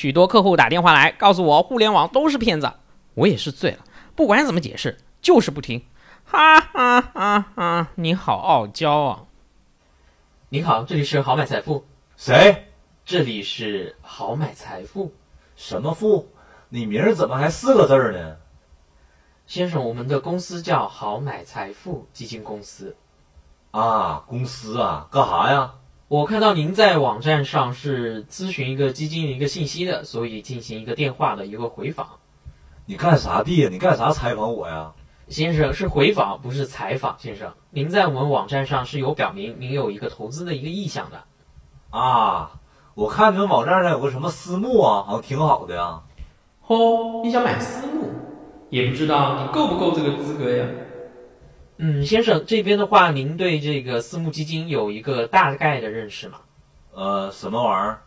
许多客户打电话来告诉我，互联网都是骗子。我也是醉了，不管怎么解释，就是不听。哈哈哈哈！你好傲娇啊！您好，这里是好买财富。谁？这里是好买财富。什么富？你名儿怎么还四个字儿呢？先生，我们的公司叫好买财富基金公司。啊，公司啊，干啥呀？我看到您在网站上是咨询一个基金的一个信息的，所以进行一个电话的一个回访。你干啥的呀？你干啥采访我呀？先生是回访，不是采访。先生，您在我们网站上是有表明您有一个投资的一个意向的。啊，我看你们网站上有个什么私募啊，好像挺好的呀。哦，你想买私募，也不知道你够不够这个资格呀？嗯，先生这边的话，您对这个私募基金有一个大概的认识吗？呃，什么玩意儿？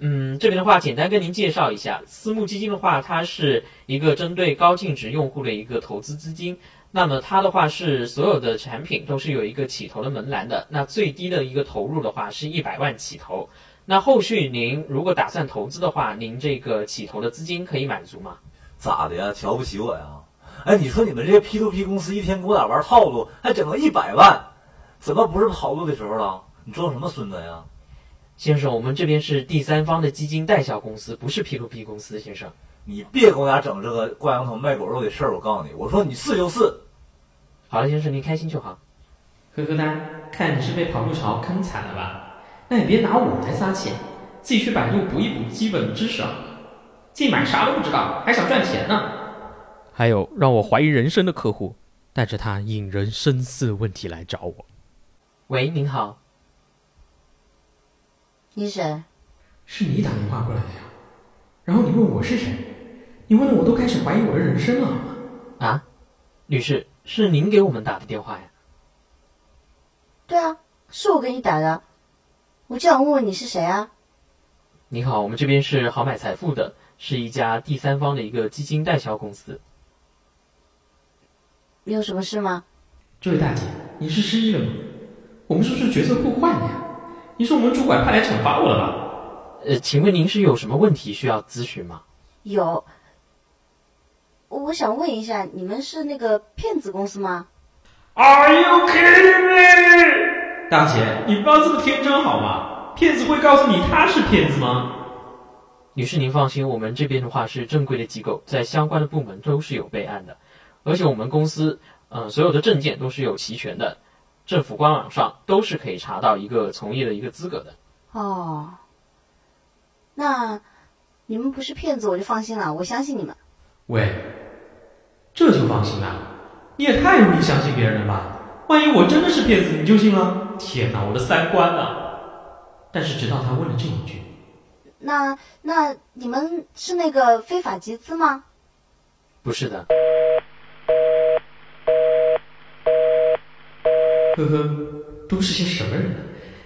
嗯，这边的话，简单跟您介绍一下，私募基金的话，它是一个针对高净值用户的一个投资资金。那么它的话是所有的产品都是有一个起投的门栏的，那最低的一个投入的话是一百万起投。那后续您如果打算投资的话，您这个起投的资金可以满足吗？咋的呀？瞧不起我呀？哎，你说你们这些 P to P 公司一天给我俩玩套路，还整个一百万，怎么不是跑路的时候了？你装什么孙子呀？先生，我们这边是第三方的基金代销公司，不是 P to P 公司。先生，你别给我俩整这个挂羊头卖狗肉的事儿。我告诉你，我说你是就是。好了，先生，您开心就好。呵呵哒，看你是被跑路潮坑惨了吧？那也别拿我来撒钱，自己去百度补一补基本知识啊。自己买啥都不知道，还想赚钱呢？还有让我怀疑人生的客户，带着他引人深思的问题来找我。喂，您好。你是谁？是你打电话过来的呀？然后你问我是谁？你问的我都开始怀疑我的人生了。啊，女士，是您给我们打的电话呀？对啊，是我给你打的。我就想问问你是谁啊？你好，我们这边是好买财富的，是一家第三方的一个基金代销公司。你有什么事吗？这位大姐，你是失忆了吗？我们是不是角色互换了呀？你是我们主管派来惩罚我了吧？呃，请问您是有什么问题需要咨询吗？有，我想问一下，你们是那个骗子公司吗？Are you kidding me？大姐，你不要这么天真好吗？骗子会告诉你他是骗子吗？女士，您放心，我们这边的话是正规的机构，在相关的部门都是有备案的。而且我们公司，嗯，所有的证件都是有齐全的，政府官网上都是可以查到一个从业的一个资格的。哦，那你们不是骗子，我就放心了，我相信你们。喂，这就放心了？你也太容易相信别人了吧？万一我真的是骗子，你就信了？天哪，我的三观啊！但是直到他问了这一句，那那你们是那个非法集资吗？不是的。呵呵，都是些什么人？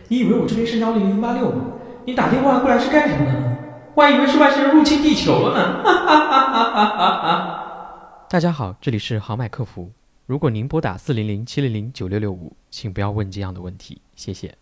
你以为我这边是幺零零八六吗？你打电话过来是干什么的呢？我还以为是外星人入侵地球了呢！哈哈哈哈哈哈！大家好，这里是豪买客服。如果您拨打四零零七零零九六六五，请不要问这样的问题，谢谢。